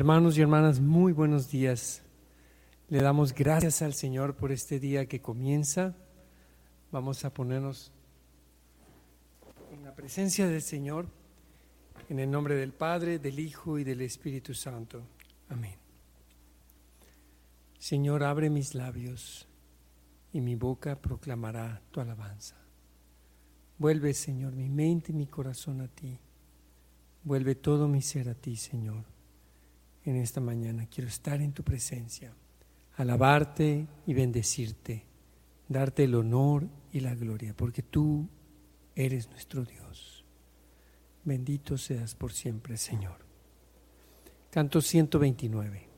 Hermanos y hermanas, muy buenos días. Le damos gracias al Señor por este día que comienza. Vamos a ponernos en la presencia del Señor, en el nombre del Padre, del Hijo y del Espíritu Santo. Amén. Señor, abre mis labios y mi boca proclamará tu alabanza. Vuelve, Señor, mi mente y mi corazón a ti. Vuelve todo mi ser a ti, Señor en esta mañana. Quiero estar en tu presencia, alabarte y bendecirte, darte el honor y la gloria, porque tú eres nuestro Dios. Bendito seas por siempre, Señor. Canto 129.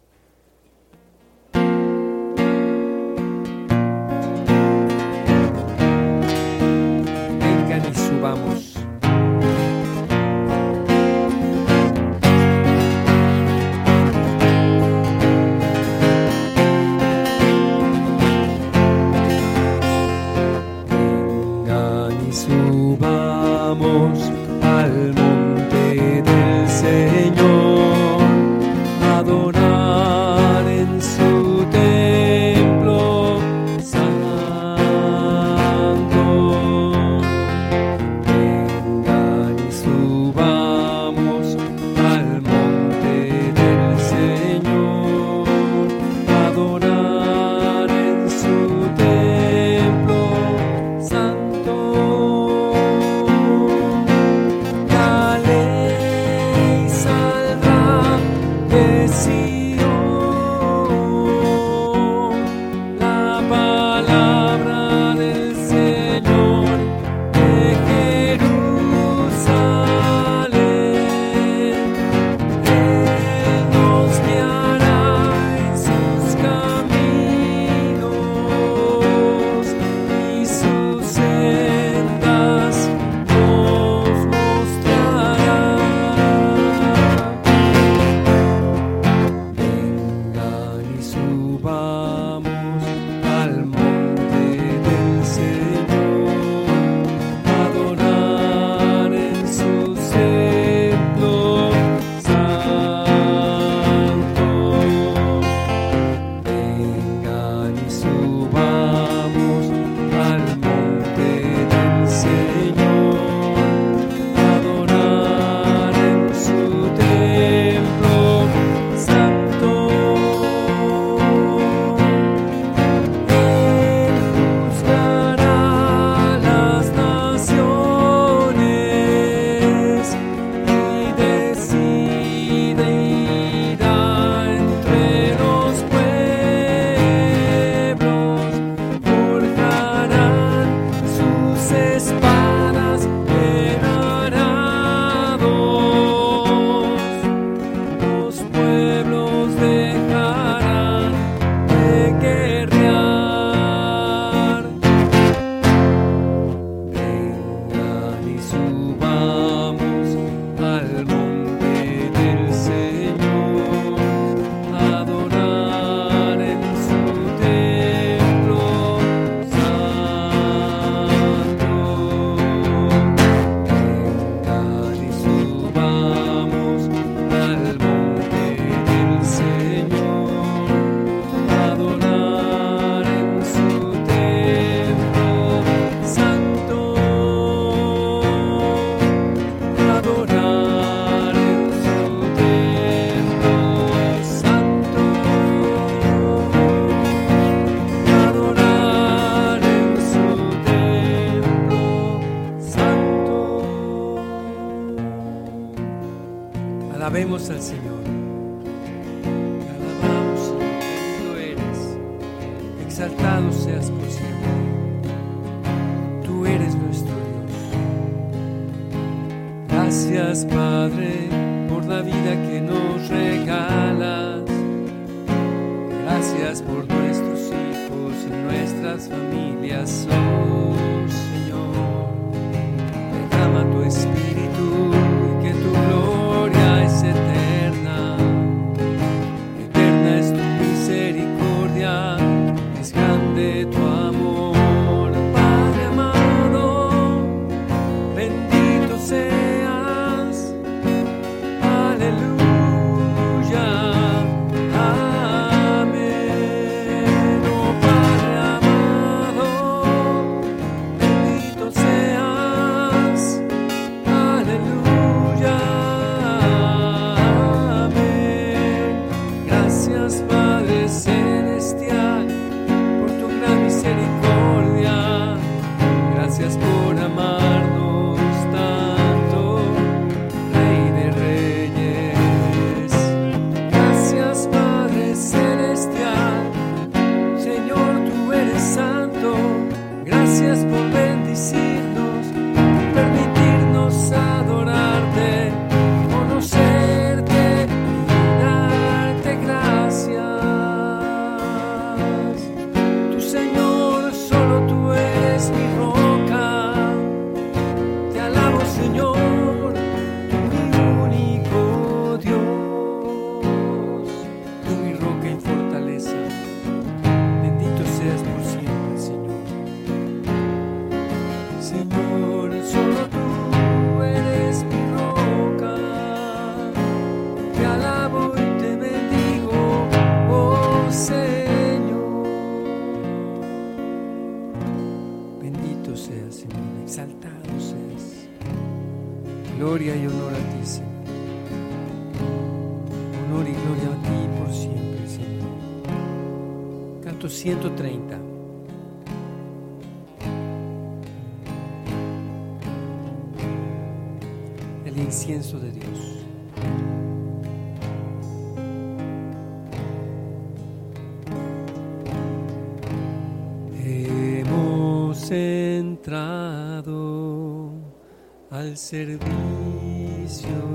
Al servicio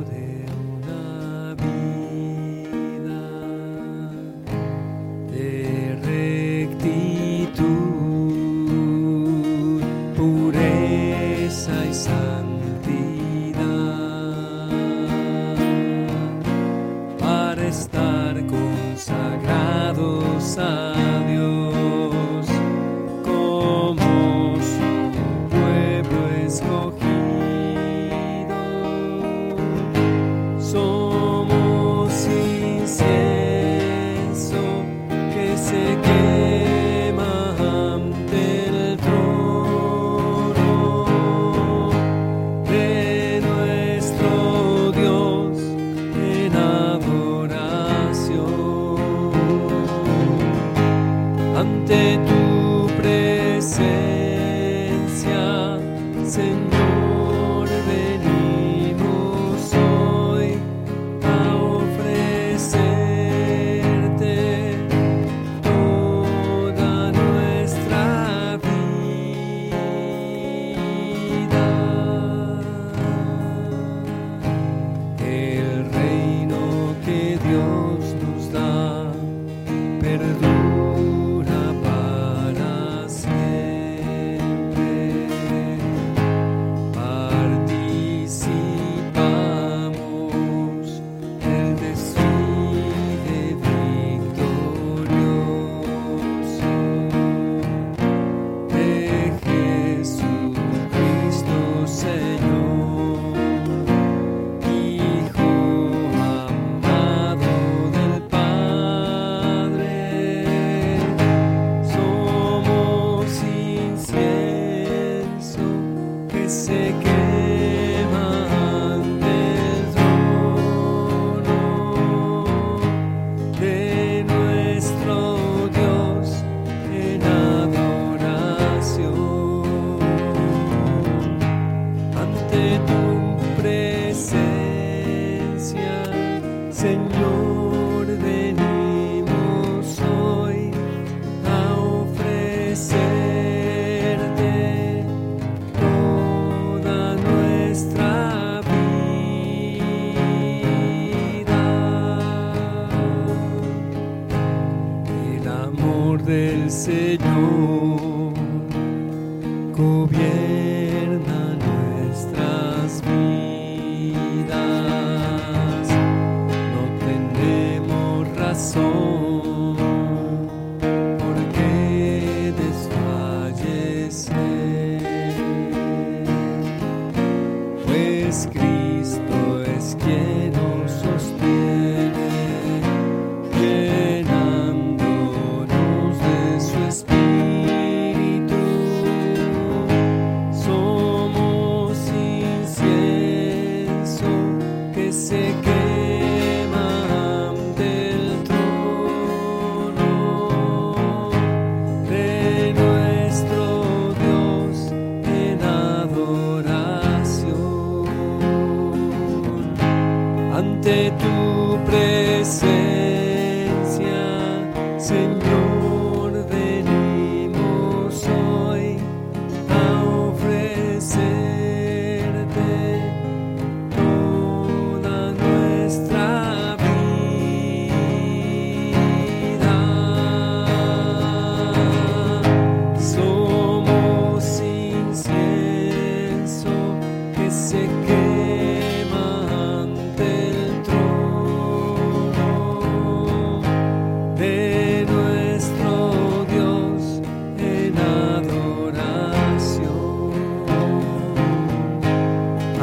de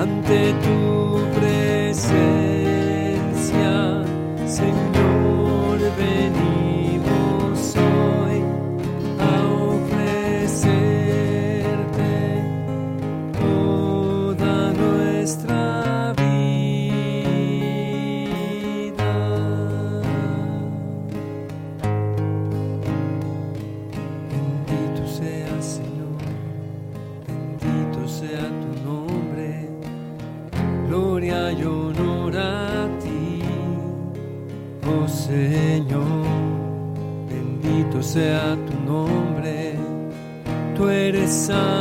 Te alabamos, Señor, sea tu nombre, tú eres santo.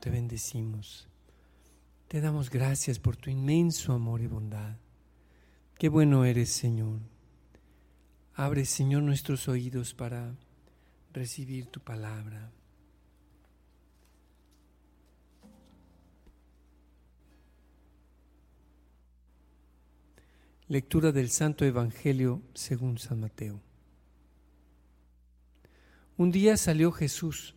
Te bendecimos. Te damos gracias por tu inmenso amor y bondad. Qué bueno eres, Señor. Abre, Señor, nuestros oídos para recibir tu palabra. Lectura del Santo Evangelio según San Mateo. Un día salió Jesús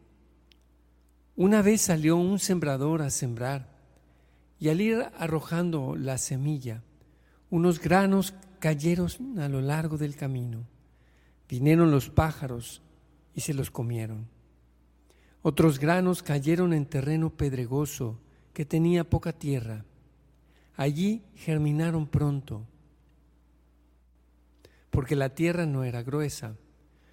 una vez salió un sembrador a sembrar y al ir arrojando la semilla, unos granos cayeron a lo largo del camino. Vinieron los pájaros y se los comieron. Otros granos cayeron en terreno pedregoso que tenía poca tierra. Allí germinaron pronto, porque la tierra no era gruesa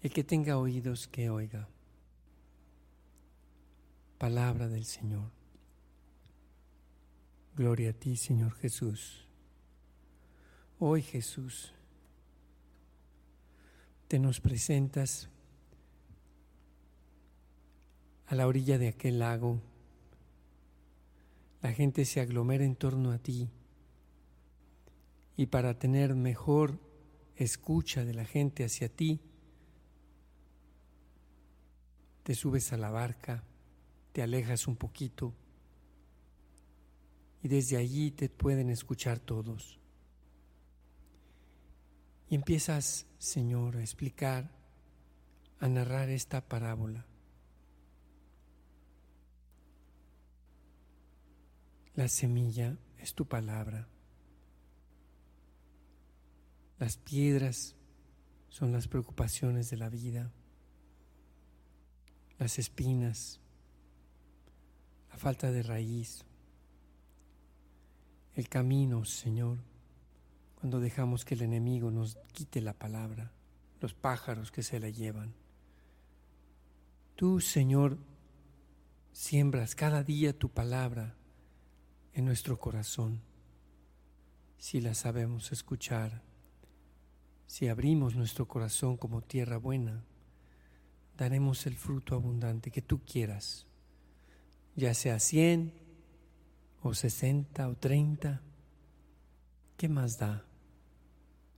El que tenga oídos, que oiga. Palabra del Señor. Gloria a ti, Señor Jesús. Hoy, Jesús, te nos presentas a la orilla de aquel lago. La gente se aglomera en torno a ti y para tener mejor escucha de la gente hacia ti, te subes a la barca, te alejas un poquito y desde allí te pueden escuchar todos. Y empiezas, Señor, a explicar, a narrar esta parábola. La semilla es tu palabra. Las piedras son las preocupaciones de la vida, las espinas, la falta de raíz, el camino, Señor, cuando dejamos que el enemigo nos quite la palabra, los pájaros que se la llevan. Tú, Señor, siembras cada día tu palabra en nuestro corazón, si la sabemos escuchar si abrimos nuestro corazón como tierra buena, daremos el fruto abundante que tú quieras, ya sea 100 o 60 o 30. ¿Qué más da?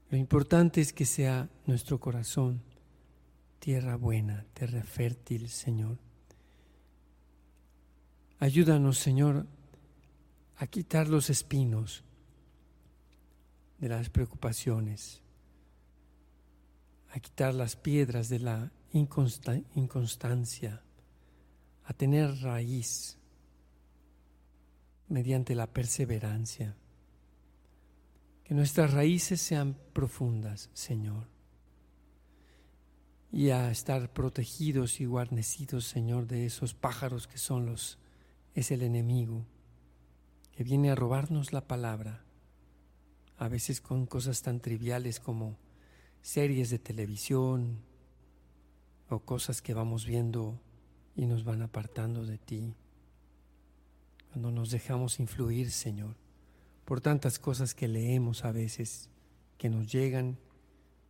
Lo importante es que sea nuestro corazón tierra buena, tierra fértil, Señor. Ayúdanos, Señor, a quitar los espinos de las preocupaciones a quitar las piedras de la inconstancia, a tener raíz mediante la perseverancia. Que nuestras raíces sean profundas, Señor, y a estar protegidos y guarnecidos, Señor, de esos pájaros que son los, es el enemigo, que viene a robarnos la palabra, a veces con cosas tan triviales como series de televisión o cosas que vamos viendo y nos van apartando de ti. Cuando nos dejamos influir, Señor, por tantas cosas que leemos a veces, que nos llegan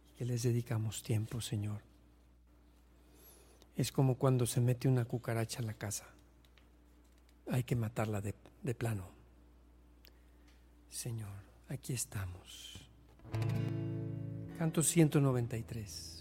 y que les dedicamos tiempo, Señor. Es como cuando se mete una cucaracha a la casa. Hay que matarla de, de plano. Señor, aquí estamos. Canto 193.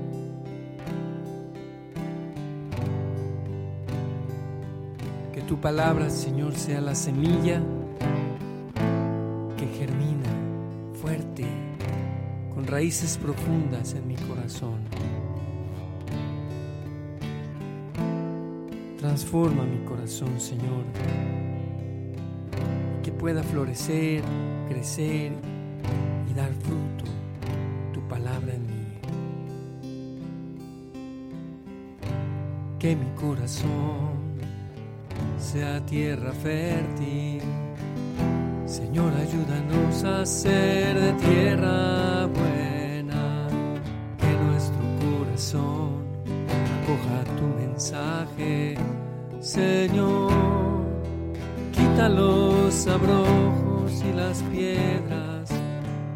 palabra, Señor, sea la semilla que germina raíces profundas en mi corazón. Transforma mi corazón, Señor, que pueda florecer, crecer y dar fruto tu palabra en mí. Que mi corazón sea tierra fértil. Señor, ayúdanos a ser de tierra buena, que nuestro corazón acoja tu mensaje. Señor, quita los abrojos y las piedras.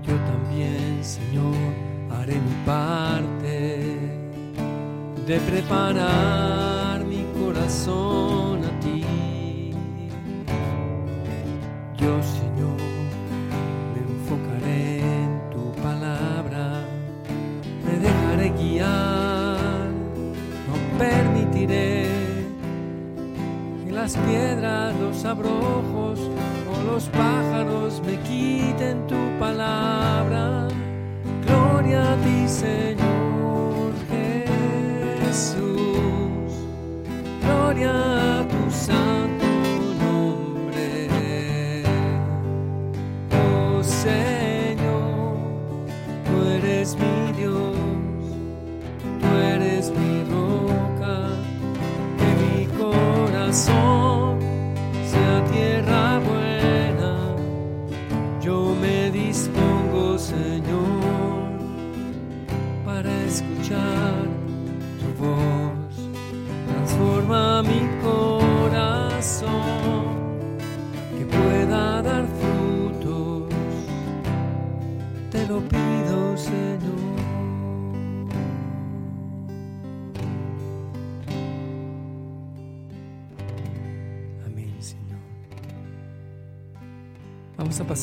Yo también, Señor, haré mi parte de preparar mi corazón piedras, los abrojos o los pájaros me quiten tu palabra. Gloria a ti, Señor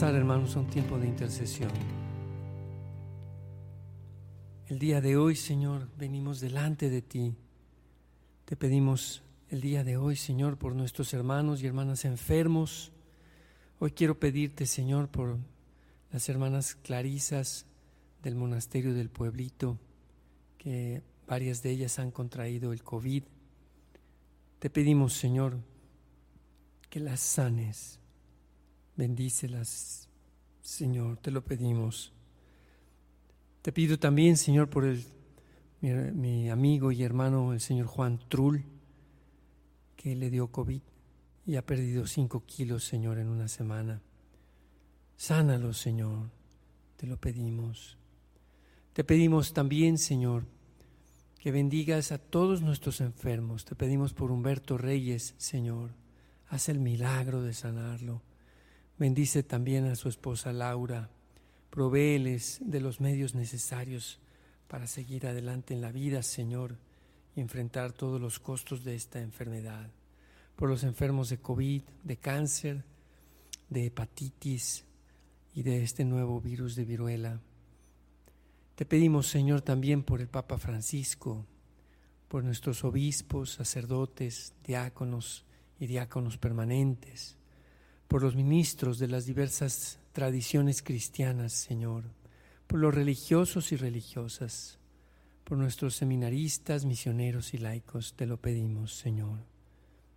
pasar, hermanos, un tiempo de intercesión. El día de hoy, Señor, venimos delante de ti. Te pedimos el día de hoy, Señor, por nuestros hermanos y hermanas enfermos. Hoy quiero pedirte, Señor, por las hermanas clarisas del monasterio del pueblito, que varias de ellas han contraído el COVID. Te pedimos, Señor, que las sanes. Bendícelas, Señor, te lo pedimos. Te pido también, Señor, por el, mi, mi, amigo y hermano, el señor Juan Trull, que le dio COVID y ha perdido cinco kilos, Señor, en una semana. Sánalo, Señor, te lo pedimos. Te pedimos también, Señor, que bendigas a todos nuestros enfermos. Te pedimos por Humberto Reyes, Señor. Haz el milagro de sanarlo. Bendice también a su esposa Laura. Provéeles de los medios necesarios para seguir adelante en la vida, Señor, y enfrentar todos los costos de esta enfermedad. Por los enfermos de COVID, de cáncer, de hepatitis y de este nuevo virus de viruela. Te pedimos, Señor, también por el Papa Francisco, por nuestros obispos, sacerdotes, diáconos y diáconos permanentes, por los ministros de las diversas tradiciones cristianas, Señor, por los religiosos y religiosas, por nuestros seminaristas, misioneros y laicos, te lo pedimos, Señor,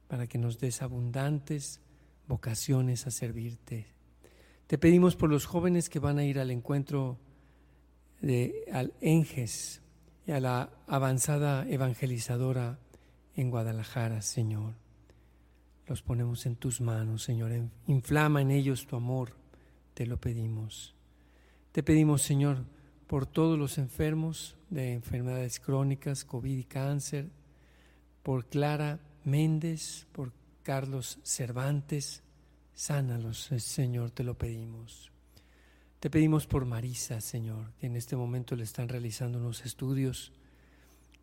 para que nos des abundantes vocaciones a servirte. Te pedimos por los jóvenes que van a ir al encuentro de al Enges y a la avanzada evangelizadora en Guadalajara, Señor. Los ponemos en tus manos, Señor. Inflama en ellos tu amor, te lo pedimos. Te pedimos, Señor, por todos los enfermos de enfermedades crónicas, COVID y cáncer, por Clara Méndez, por Carlos Cervantes, sánalos, Señor, te lo pedimos. Te pedimos por Marisa, Señor, que en este momento le están realizando unos estudios.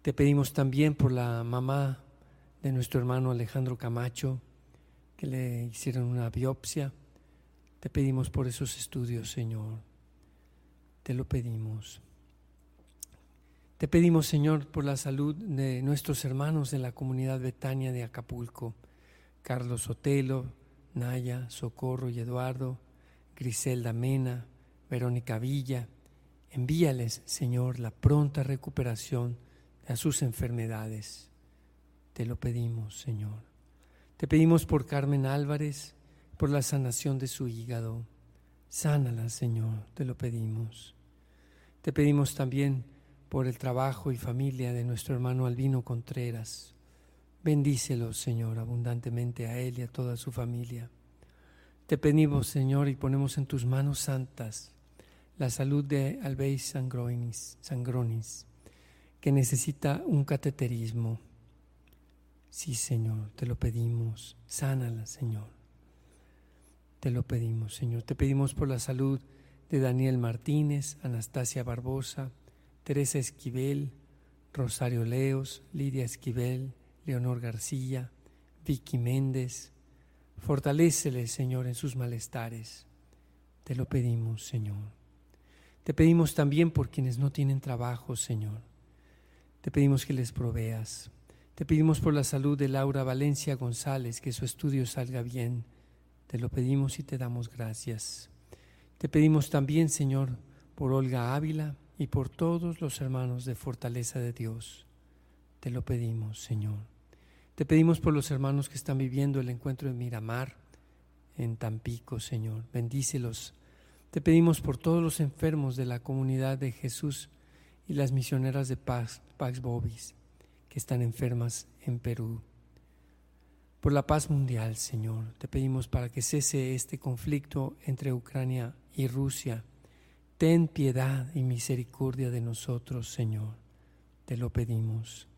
Te pedimos también por la mamá de nuestro hermano Alejandro Camacho, que le hicieron una biopsia. Te pedimos por esos estudios, Señor. Te lo pedimos. Te pedimos, Señor, por la salud de nuestros hermanos de la comunidad Betania de Acapulco, Carlos Sotelo, Naya, Socorro y Eduardo, Griselda Mena, Verónica Villa, Envíales, Señor, la pronta recuperación de sus enfermedades. Te lo pedimos, Señor. Te pedimos por Carmen Álvarez, por la sanación de su hígado. Sánala, Señor, te lo pedimos. Te pedimos también por el trabajo y familia de nuestro hermano Albino Contreras. Bendícelo, Señor, abundantemente a él y a toda su familia. Te pedimos, Señor, y ponemos en tus manos santas la salud de Albeis Sangronis, Sangronis, que necesita un cateterismo. Sí, Señor, te lo pedimos. Sánala, Señor. Te lo pedimos, Señor. Te pedimos por la salud de Daniel Martínez, Anastasia Barbosa, Teresa Esquivel, Rosario Leos, Lidia Esquivel, Leonor García, Vicky Méndez. Fortalécele, Señor, en sus malestares. Te lo pedimos, Señor. Te pedimos también por quienes no tienen trabajo, Señor. Te pedimos que les proveas. Te pedimos por la salud de Laura Valencia González, que su estudio salga bien. Te lo pedimos y te damos gracias. Te pedimos también, Señor, por Olga Ávila y por todos los hermanos de Fortaleza de Dios. Te lo pedimos, Señor. Te pedimos por los hermanos que están viviendo el encuentro de Miramar, en Tampico, Señor. Bendícelos. Te pedimos por todos los enfermos de la comunidad de Jesús y las misioneras de Pax, Pax Bobis que están enfermas en Perú. Por la paz mundial, Señor, te pedimos para que cese este conflicto entre Ucrania y Rusia. Ten piedad y misericordia de nosotros, Señor. Te lo pedimos.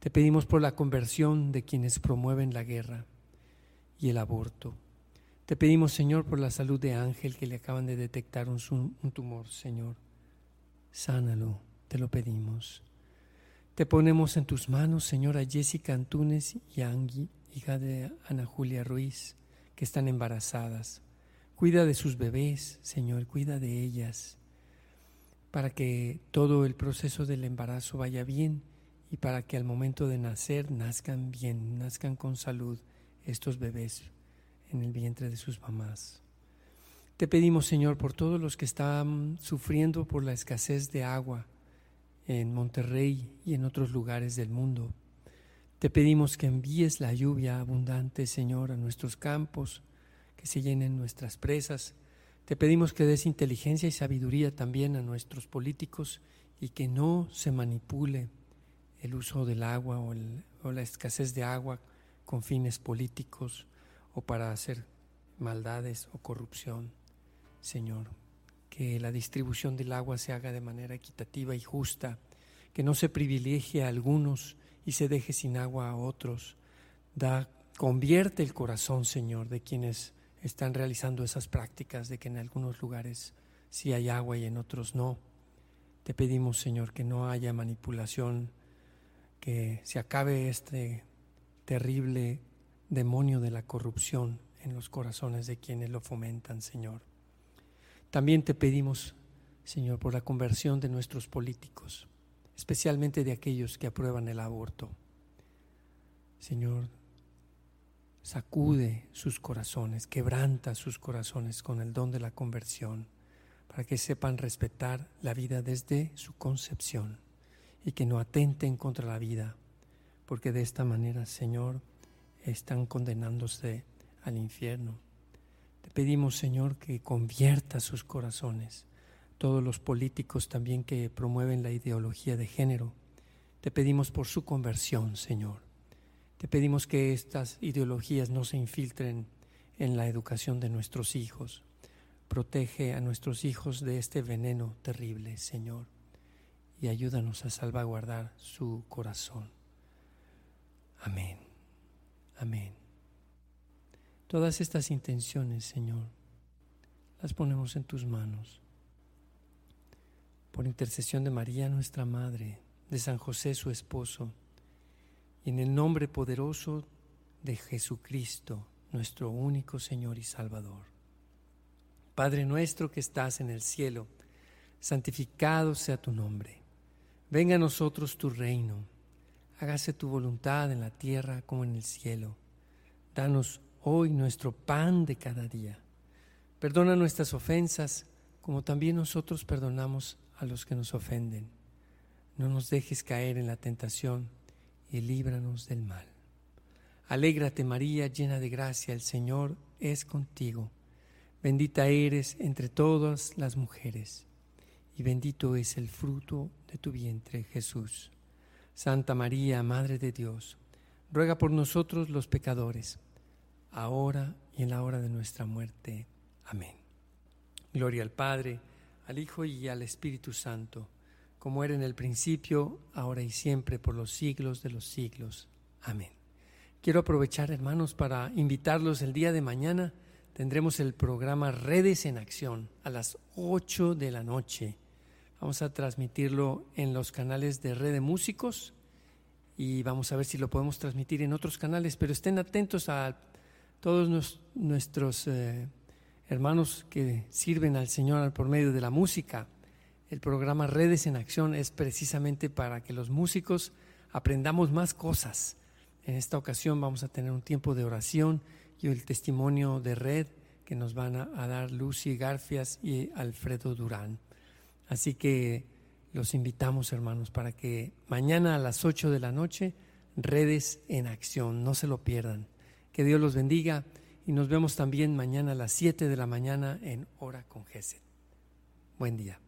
Te pedimos por la conversión de quienes promueven la guerra y el aborto. Te pedimos, Señor, por la salud de Ángel que le acaban de detectar un, tumor, Señor. Sánalo, te lo pedimos. Te ponemos en tus manos, Señora Jessica Antunes y Angui, hija de Ana Julia Ruiz, que están embarazadas. Cuida de sus bebés, Señor, cuida de ellas, para que todo el proceso del embarazo vaya bien y para que al momento de nacer nazcan bien, nazcan con salud estos bebés en el vientre de sus mamás. Te pedimos, Señor, por todos los que están sufriendo por la escasez de agua en Monterrey y en otros lugares del mundo. Te pedimos que envíes la lluvia abundante, Señor, a nuestros campos, que se llenen nuestras presas. Te pedimos que des inteligencia y sabiduría también a nuestros políticos y que no se manipule el uso del agua o, la escasez de agua con fines políticos o para hacer maldades o corrupción, Señor. Que la distribución del agua se haga de manera equitativa y justa, que no se privilegie a algunos y se deje sin agua a otros. Da, convierte el corazón, Señor, de quienes están realizando esas prácticas, de que en algunos lugares sí hay agua y en otros no. Te pedimos, Señor, que no haya manipulación, que se acabe este terrible demonio de la corrupción en los corazones de quienes lo fomentan, Señor. También te pedimos, Señor, por la conversión de nuestros políticos, especialmente de aquellos que aprueban el aborto. Señor, sacude sus corazones, quebranta sus corazones con el don de la conversión, para que sepan respetar la vida desde su concepción y que no atenten contra la vida, porque de esta manera, Señor, están condenándose al infierno. Te pedimos, Señor, que convierta sus corazones, todos los políticos también que promueven la ideología de género. Te pedimos por su conversión, Señor. Te pedimos que estas ideologías no se infiltren en la educación de nuestros hijos. Protege a nuestros hijos de este veneno terrible, Señor, y ayúdanos a salvaguardar su corazón. Amén. Amén. Todas estas intenciones, Señor, las ponemos en tus manos. Por intercesión de María, nuestra Madre, de San José, su esposo, y en el nombre poderoso de Jesucristo, nuestro único Señor y Salvador. Padre nuestro que estás en el cielo, santificado sea tu nombre. Venga a nosotros tu reino hágase tu voluntad en la tierra como en el cielo. Danos hoy nuestro pan de cada día. Perdona nuestras ofensas como también nosotros perdonamos a los que nos ofenden. No nos dejes caer en la tentación y líbranos del mal. Alégrate María, llena de gracia, el Señor es contigo. Bendita eres entre todas las mujeres, y bendito es el fruto de tu vientre, Jesús. Santa María, Madre de Dios, ruega por nosotros los pecadores, ahora y en la hora de nuestra muerte. Amén. Gloria al Padre, al Hijo y al Espíritu Santo, como era en el principio, ahora y siempre, por los siglos de los siglos. Amén. Quiero aprovechar, hermanos, para invitarlos el día de mañana. Tendremos el programa Redes en Acción a las 8 de la noche. Vamos a transmitirlo en los canales de Red de Músicos y vamos a ver si lo podemos transmitir en otros canales, pero estén atentos a todos nuestros eh, hermanos que sirven al Señor por medio de la música. El programa Redes en Acción es precisamente para que los músicos aprendamos más cosas. En esta ocasión vamos a tener un tiempo de oración y el testimonio de red que nos van a, dar Lucy Garfias y Alfredo Durán. Así que los invitamos, hermanos, para que mañana a las 8 de la noche, redes en acción, no se lo pierdan. Que Dios los bendiga y nos vemos también mañana a las 7 de la mañana en Hora con Geset. Buen día.